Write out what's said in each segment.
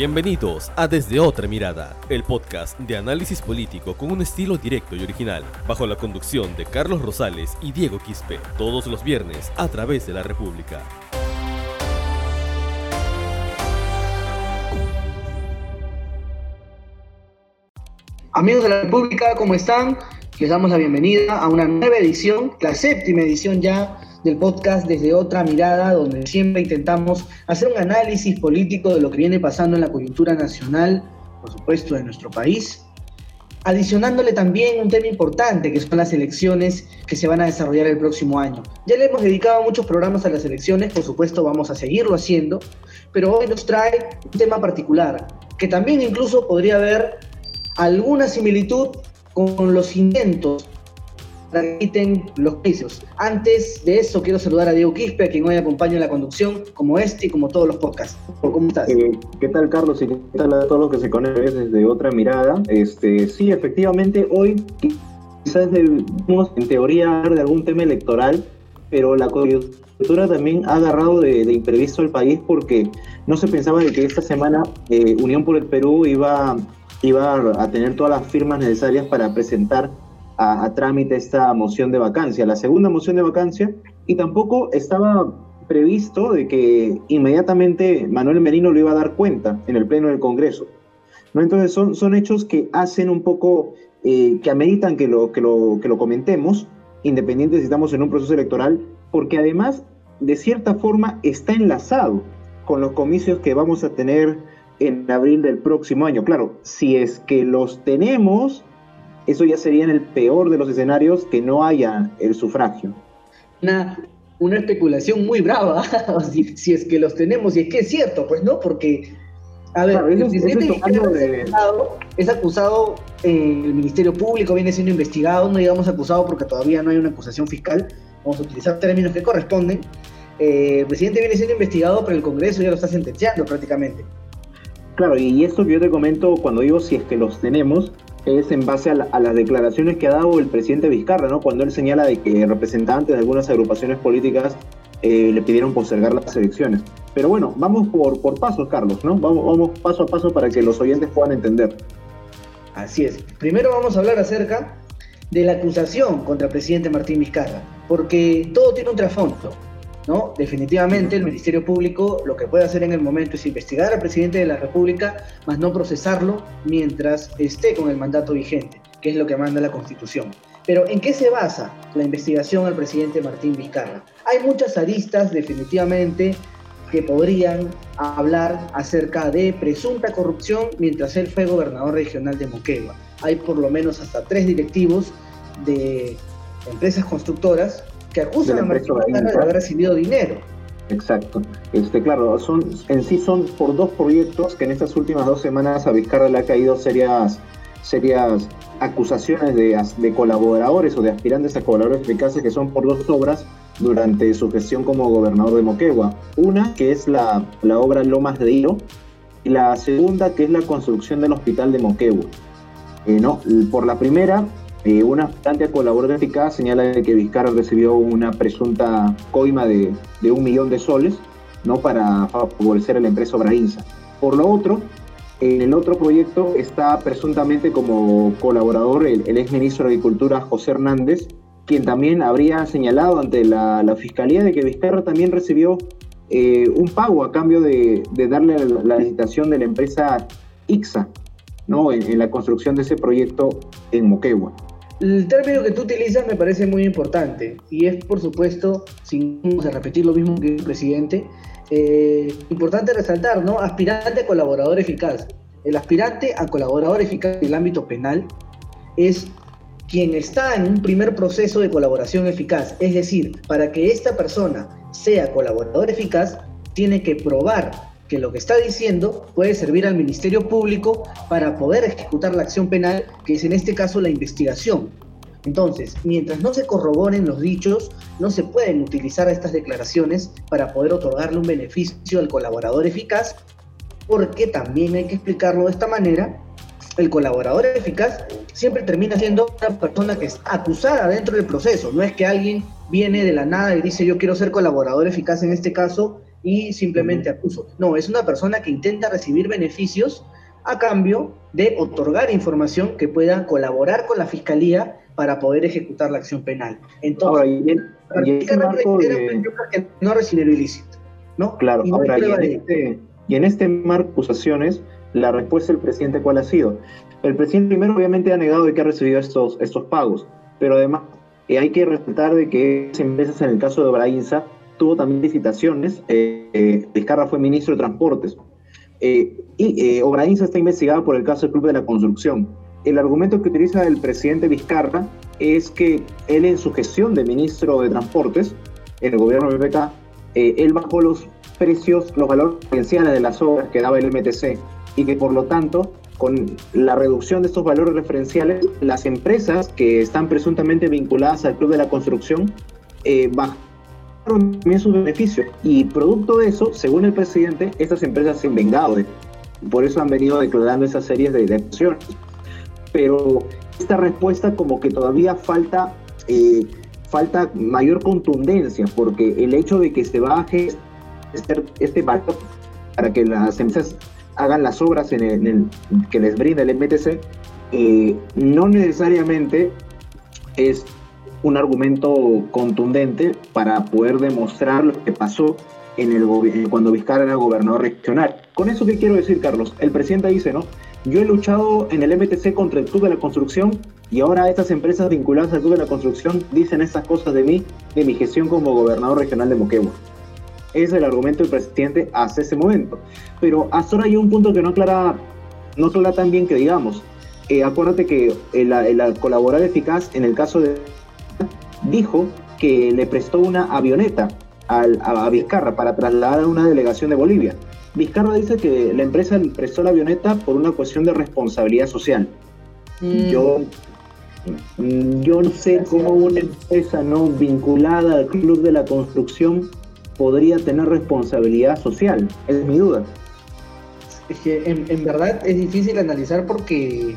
Bienvenidos a Desde Otra Mirada, el podcast de análisis político con un estilo directo y original, bajo la conducción de Carlos Rosales y Diego Quispe, todos los viernes a través de la República. Amigos de la República, ¿cómo están? Les damos la bienvenida a una nueva edición, la séptima edición ya del podcast desde otra mirada, donde siempre intentamos hacer un análisis político de lo que viene pasando en la coyuntura nacional, por supuesto, de nuestro país, adicionándole también un tema importante que son las elecciones que se van a desarrollar el próximo año. Ya le hemos dedicado muchos programas a las elecciones, por supuesto vamos a seguirlo haciendo, pero hoy nos trae un tema particular, que también incluso podría haber alguna similitud con los intentos transmiten los precios. Antes de eso, quiero saludar a Diego Quispe, a quien hoy acompaña en la conducción, como este y como todos los podcasts. ¿Cómo estás? Eh, ¿Qué tal, Carlos? Y qué tal a todos los que se conectan desde otra mirada. Este, sí, efectivamente, hoy quizás debemos, en teoría, hablar de algún tema electoral, pero la coyuntura también ha agarrado de, imprevisto al país porque no se pensaba de que esta semana eh, Unión por el Perú iba, iba a tener todas las firmas necesarias para presentar a, trámite esta moción de vacancia, la segunda moción de vacancia, y tampoco estaba previsto de que inmediatamente Manuel Merino lo iba a dar cuenta en el Pleno del Congreso. ¿no? Entonces son, son hechos que hacen un poco, eh, que ameritan que lo, que, lo, que lo comentemos, independiente si estamos en un proceso electoral, porque además, de cierta forma, está enlazado con los comicios que vamos a tener en abril del próximo año. Claro, si es que los tenemos, eso ya sería en el peor de los escenarios que no haya el sufragio. Una, una especulación muy brava, si, es que los tenemos, y es que es cierto, pues no, porque, a ver, el presidente es, acusado, en el Ministerio Público, viene siendo investigado, no digamos acusado porque todavía no hay una acusación fiscal, vamos a utilizar términos que corresponden. Eh, el presidente viene siendo investigado, pero el Congreso ya lo está sentenciando prácticamente. Claro, y esto que yo te comento cuando digo si es que los tenemos, es en base a, las declaraciones que ha dado el presidente Vizcarra, ¿no? Cuando él señala de que representantes de algunas agrupaciones políticas eh, le pidieron postergar las elecciones. Pero bueno, vamos por, por pasos, Carlos, ¿no? Vamos, vamos paso a paso para que los oyentes puedan entender. Así es. Primero vamos a hablar acerca de la acusación contra el presidente Martín Vizcarra, porque todo tiene un trasfondo. ¿No? Definitivamente el Ministerio Público lo que puede hacer en el momento es investigar al presidente de la República, más no procesarlo mientras esté con el mandato vigente, que es lo que manda la Constitución. Pero ¿en qué se basa la investigación al presidente Martín Vizcarra? Hay muchas aristas definitivamente que podrían hablar acerca de presunta corrupción mientras él fue gobernador regional de Moquegua. Hay por lo menos hasta tres directivos de empresas constructoras que acusan a Martín Vizcarra de haber recibido dinero. Exacto. Este, claro, son, en sí son por dos proyectos que en estas últimas dos semanas a Vizcarra le ha caído serias, serias acusaciones de, de colaboradores o de aspirantes a colaboradores eficaces que son por dos obras durante su gestión como gobernador de Moquegua. Una que es la, la obra Lomas de Hilo y la segunda que es la construcción del hospital de Moquegua. Eh, no, por la primera, eh, una bastante colaboradora eficaz señala que Vizcarra recibió una presunta coima de, un millón de soles ¿no? para favorecer a la empresa Obrainsa. Por lo otro, en el otro proyecto está presuntamente como colaborador el, el ex ministro de Agricultura José Hernández, quien también habría señalado ante la, Fiscalía de que Vizcarra también recibió eh, un pago a cambio de, darle la, licitación de la empresa IXA ¿no? en, la construcción de ese proyecto en Moquegua. El término que tú utilizas me parece muy importante y es, por supuesto, sin repetir lo mismo que el presidente, eh, importante resaltar, ¿no? Aspirante a colaborador eficaz. El aspirante a colaborador eficaz en el ámbito penal es quien está en un primer proceso de colaboración eficaz. Es decir, para que esta persona sea colaborador eficaz, tiene que probar que lo que está diciendo puede servir al Ministerio Público para poder ejecutar la acción penal, que es en este caso la investigación. Entonces, mientras no se corroboren los dichos, no se pueden utilizar estas declaraciones para poder otorgarle un beneficio al colaborador eficaz, porque también hay que explicarlo de esta manera, el colaborador eficaz siempre termina siendo una persona que es acusada dentro del proceso, no es que alguien viene de la nada y dice yo quiero ser colaborador eficaz en este caso y simplemente acuso. No, es una persona que intenta recibir beneficios a cambio de otorgar información que pueda colaborar con la fiscalía para poder ejecutar la acción penal. Entonces, ahora, y, que no recibir ilícito, ¿no? Claro, y ahora, y en, este, y en este marco de acusaciones, la respuesta del presidente, ¿cuál ha sido? El presidente primero obviamente ha negado de que ha recibido estos, estos pagos, pero además eh, hay que resaltar de que esas empresas, en el caso de Obrainsa, tuvo también licitaciones. Eh, eh, Vizcarra fue ministro de Transportes. Eh, y eh, Obrainsa está investigada por el caso del Club de la Construcción. El argumento que utiliza el presidente Vizcarra es que él en su gestión de ministro de Transportes, en el gobierno de PPK, él bajó los precios, los valores referenciales de las obras que daba el MTC y que por lo tanto con la reducción de estos valores referenciales, las empresas que están presuntamente vinculadas al Club de la Construcción eh, también sus beneficios. Y producto de eso, según el presidente, estas empresas se han vengado. Por eso han venido declarando esas series de, de Pero esta respuesta como que todavía falta, eh, falta mayor contundencia, porque el hecho de que se baje este, este valor para que las empresas hagan las obras en el, que les brinda el MTC, eh, no necesariamente es un argumento contundente para poder demostrar lo que pasó en el cuando Vizcarra era gobernador regional. Con eso qué quiero decir, Carlos, el presidente dice, ¿no? Yo he luchado en el MTC contra el Club de la Construcción y ahora estas empresas vinculadas al Club de la Construcción dicen estas cosas de mí, de mi gestión como gobernador regional de Moquegua. Es el argumento del presidente hasta ese momento. Pero hasta ahora hay un punto que no aclara, no aclara tan bien que digamos. Eh, acuérdate que el, el colaborar eficaz en el caso de dijo que le prestó una avioneta a, Vizcarra para trasladar a una delegación de Bolivia. Vizcarra dice que la empresa le prestó la avioneta por una cuestión de responsabilidad social. Mm. Yo, mm, yo no sé cómo una empresa no vinculada al club de la construcción podría tener responsabilidad social. Es mi duda. Es que en verdad es difícil analizar porque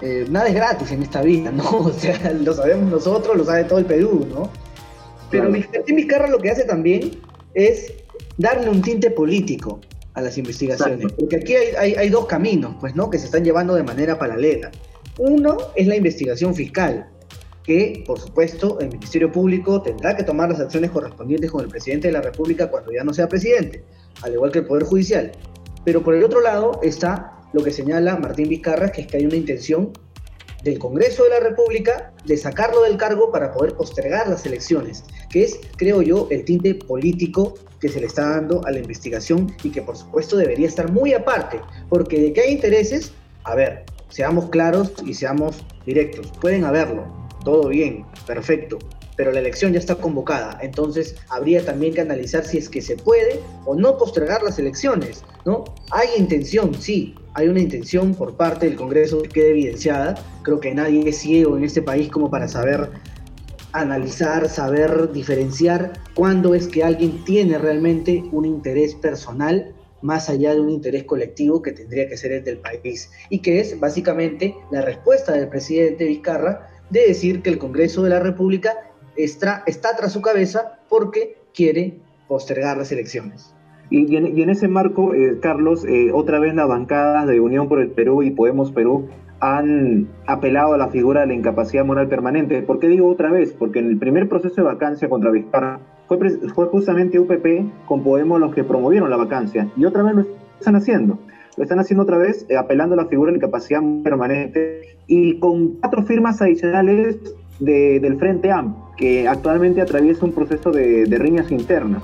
eh, nada es gratis en esta vida, ¿no? O sea, lo sabemos nosotros, lo sabe todo el Perú, ¿no? Pero Vizcarra lo que hace también es darle un tinte político a las investigaciones, porque aquí hay, hay, dos caminos, pues, ¿no? Que se están llevando de manera paralela. Uno es la investigación fiscal, que, por supuesto, el Ministerio Público tendrá que tomar las acciones correspondientes con el presidente de la República cuando ya no sea presidente, al igual que el Poder Judicial. Pero por el otro lado está lo que señala Martín Vizcarra, es que hay una intención del Congreso de la República de sacarlo del cargo para poder postergar las elecciones, que es, creo yo, el tinte político que se le está dando a la investigación y que por supuesto debería estar muy aparte, porque de que hay intereses, a ver, seamos claros y seamos directos, pueden haberlo, todo bien, perfecto, pero la elección ya está convocada, entonces habría también que analizar si es que se puede o no postergar las elecciones, ¿no? Hay intención, sí, hay una intención por parte del Congreso que quede evidenciada. Creo que nadie es ciego en este país como para saber analizar, saber diferenciar cuándo es que alguien tiene realmente un interés personal más allá de un interés colectivo que tendría que ser el del país y que es básicamente la respuesta del presidente Vizcarra de decir que el Congreso de la República está, está tras su cabeza porque quiere postergar las elecciones. Y, en, ese marco, eh, Carlos, eh, otra vez las bancadas de Unión por el Perú y Podemos Perú han apelado a la figura de la incapacidad moral permanente. ¿Por qué digo otra vez? Porque en el primer proceso de vacancia contra Vizcarra fue, fue justamente UPP con Podemos los que promovieron la vacancia. Y otra vez lo están haciendo. Lo están haciendo otra vez eh, apelando a la figura de la incapacidad permanente y con cuatro firmas adicionales del Frente AM, que actualmente atraviesa un proceso de, de riñas internas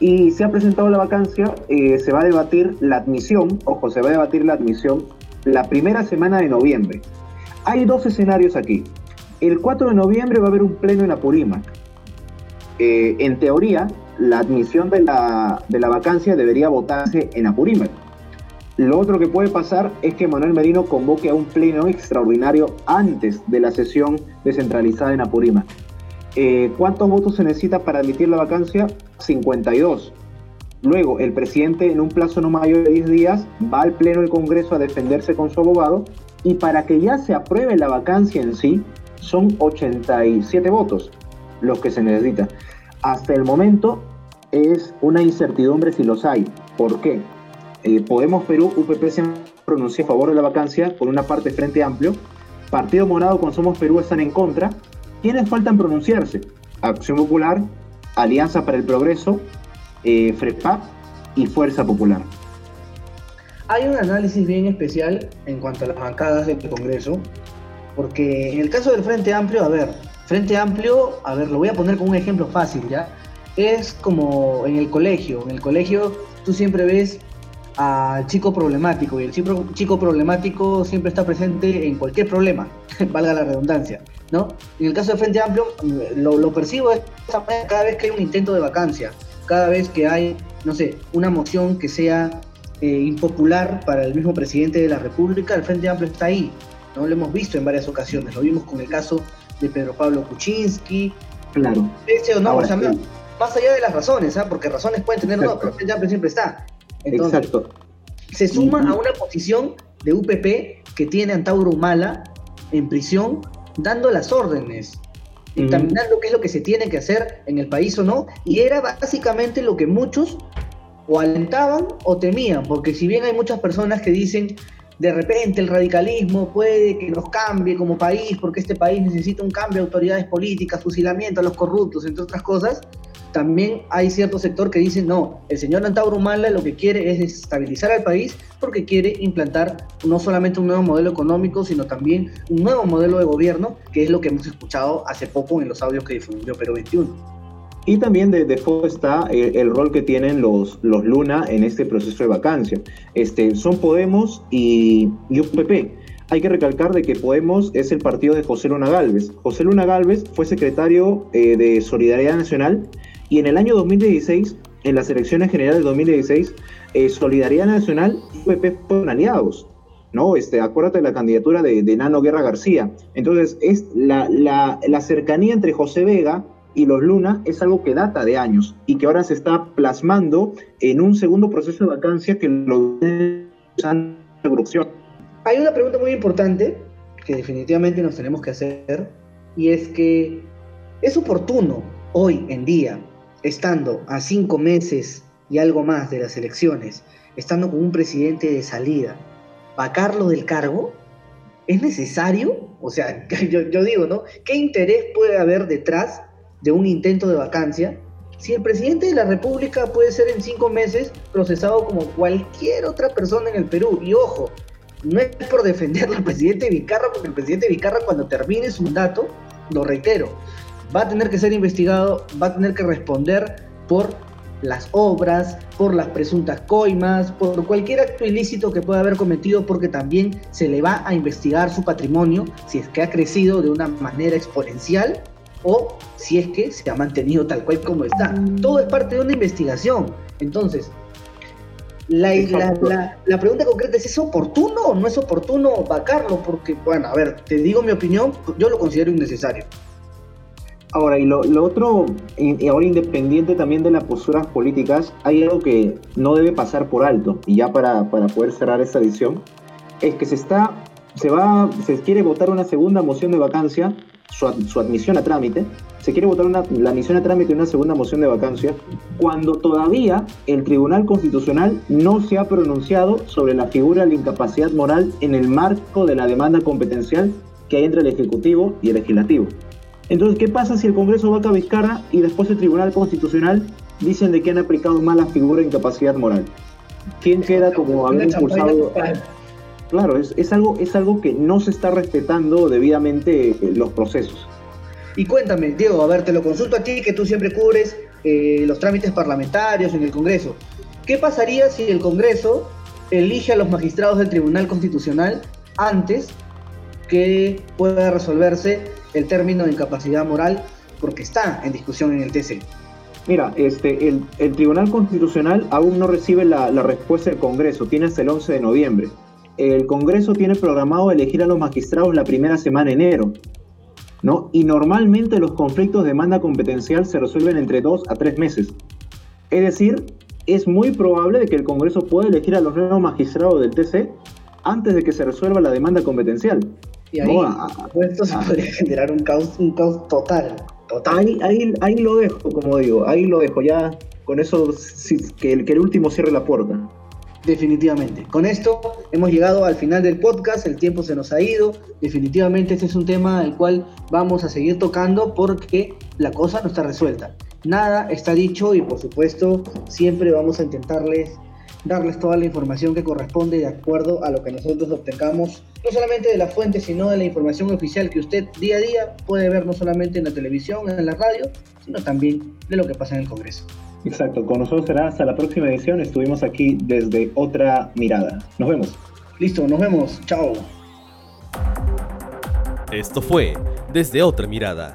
y se ha presentado la vacancia, eh, se va a debatir la admisión, ojo, se va a debatir la admisión la primera semana de noviembre. Hay dos escenarios aquí. El 4 de noviembre va a haber un pleno en Apurímac. Eh, en teoría, la admisión de la, de la vacancia debería votarse en Apurímac. Lo otro que puede pasar es que Manuel Merino convoque a un pleno extraordinario antes de la sesión descentralizada en Apurímac. Eh, ¿Cuántos votos se necesita para admitir la vacancia? 52. Luego, el presidente en un plazo no mayor de 10 días va al Pleno del Congreso a defenderse con su abogado y para que ya se apruebe la vacancia en sí, son 87 votos los que se necesita. Hasta el momento, es una incertidumbre si los hay. ¿Por qué? Eh, Podemos Perú, UPP se pronunció a favor de la vacancia, por una parte Frente Amplio, Partido Morado con Somos Perú están en contra. ¿Quiénes faltan pronunciarse? Acción Popular, Alianza para el Progreso, eh, FREPAP y Fuerza Popular. Hay un análisis bien especial en cuanto a las bancadas del Congreso, porque en el caso del Frente Amplio, a ver, Frente Amplio, a ver, lo voy a poner como un ejemplo fácil, ¿ya? Es como en el colegio, en el colegio tú siempre ves al chico problemático y el chico, chico problemático siempre está presente en cualquier problema, valga la redundancia, ¿no? En el caso del Frente Amplio lo, lo percibo de esta manera cada vez que hay un intento de vacancia, cada vez que hay, no sé, una moción que sea eh, impopular para el mismo presidente de la República, el Frente Amplio está ahí. ¿no? Lo hemos visto en varias ocasiones. Lo vimos con el caso de Pedro Pablo Kuczynski. Claro. Ese o no, o sea, más allá de las razones, ¿ah? porque razones pueden tener no, pero el Frente Amplio siempre está. Entonces, Exacto. Se suma a una posición de UPP que tiene a Antauro Humala en prisión dando las órdenes, dictaminando qué es lo que se tiene que hacer en el país o no, y era básicamente lo que muchos o alentaban o temían, porque si bien hay muchas personas que dicen de repente el radicalismo puede que nos cambie como país, porque este país necesita un cambio de autoridades políticas, fusilamiento a los corruptos, entre otras cosas, también hay cierto sector que dice, no, el señor Antauro Humala lo que quiere es desestabilizar al país porque quiere implantar no solamente un nuevo modelo económico, sino también un nuevo modelo de gobierno, que es lo que hemos escuchado hace poco en los audios que difundió Perú 21. Y también de, de fondo está el, el, rol que tienen los, los Luna en este proceso de vacancia. Este, son Podemos y, y UPP. Hay que recalcar de que Podemos es el partido de José Luna Galvez. José Luna Galvez fue secretario eh, de Solidaridad Nacional y en el año 2016, en las elecciones generales de 2016, eh, Solidaridad Nacional y UPP fueron aliados. ¿no? Este, acuérdate de la candidatura de, de Nano Guerra García. Entonces, es la, cercanía entre José Vega y los Luna es algo que data de años y que ahora se está plasmando en un segundo proceso de vacancia que lo producción. Hay una pregunta muy importante que definitivamente nos tenemos que hacer y es que es oportuno hoy en día, estando a cinco meses y algo más de las elecciones, estando con un presidente de salida, vacarlo del cargo, ¿es necesario? O sea, yo, digo, ¿no? ¿Qué interés puede haber detrás de un intento de vacancia, si el presidente de la República puede ser en cinco meses procesado como cualquier otra persona en el Perú, y ojo, no es por defender al presidente Vicarra, porque el presidente Vicarra cuando termine su mandato, lo reitero, va a tener que ser investigado, va a tener que responder por las obras, por las presuntas coimas, por cualquier acto ilícito que pueda haber cometido, porque también se le va a investigar su patrimonio si es que ha crecido de una manera exponencial o si es que se ha mantenido tal cual como está. Todo es parte de una investigación. Entonces, la, la, la, pregunta concreta es, ¿es oportuno o no es oportuno vacarlo? Porque, bueno, a ver, te digo mi opinión, yo lo considero innecesario. Ahora, y lo, otro, y ahora independiente también de las posturas políticas, hay algo que no debe pasar por alto, y ya para, para poder cerrar esta edición, es que se está, se va, se quiere votar una segunda moción de vacancia su, admisión a trámite, se quiere votar una, la admisión a trámite en una segunda moción de vacancia, cuando todavía el Tribunal Constitucional no se ha pronunciado sobre la figura de la incapacidad moral en el marco de la demanda competencial que hay entre el Ejecutivo y el Legislativo. Entonces, ¿qué pasa si el Congreso va a Vizcarra y después el Tribunal Constitucional dicen de que han aplicado mal la figura de incapacidad moral? ¿Quién queda como haber impulsado... Claro, es, es, algo, es algo que no se está respetando debidamente eh, los procesos. Y cuéntame, Diego, a ver, te lo consulto a ti, que tú siempre cubres eh, los trámites parlamentarios en el Congreso. ¿Qué pasaría si el Congreso elige a los magistrados del Tribunal Constitucional antes que pueda resolverse el término de incapacidad moral porque está en discusión en el TC? Mira, este, el, Tribunal Constitucional aún no recibe la, la respuesta del Congreso, tiene hasta el 11 de noviembre el Congreso tiene programado elegir a los magistrados la primera semana de enero, ¿no? Y normalmente los conflictos de demanda competencial se resuelven entre dos a tres meses. Es decir, es muy probable de que el Congreso pueda elegir a los nuevos magistrados del TC antes de que se resuelva la demanda competencial. Y ahí, esto se podría generar un caos, un caos total. total. Ahí, ahí, ahí lo dejo, como digo, ahí lo dejo. Ya con eso que el, que el último cierre la puerta. Definitivamente. Con esto hemos llegado al final del podcast, el tiempo se nos ha ido. Definitivamente este es un tema al cual vamos a seguir tocando porque la cosa no está resuelta. Nada está dicho y por supuesto siempre vamos a intentarles darles toda la información que corresponde de acuerdo a lo que nosotros obtengamos, no solamente de la fuente, sino de la información oficial que usted día a día puede ver no solamente en la televisión, en la radio, sino también de lo que pasa en el Congreso. Exacto, con nosotros será hasta la próxima edición. Estuvimos aquí desde otra mirada. Nos vemos. Listo, nos vemos. Chao. Esto fue Desde otra mirada,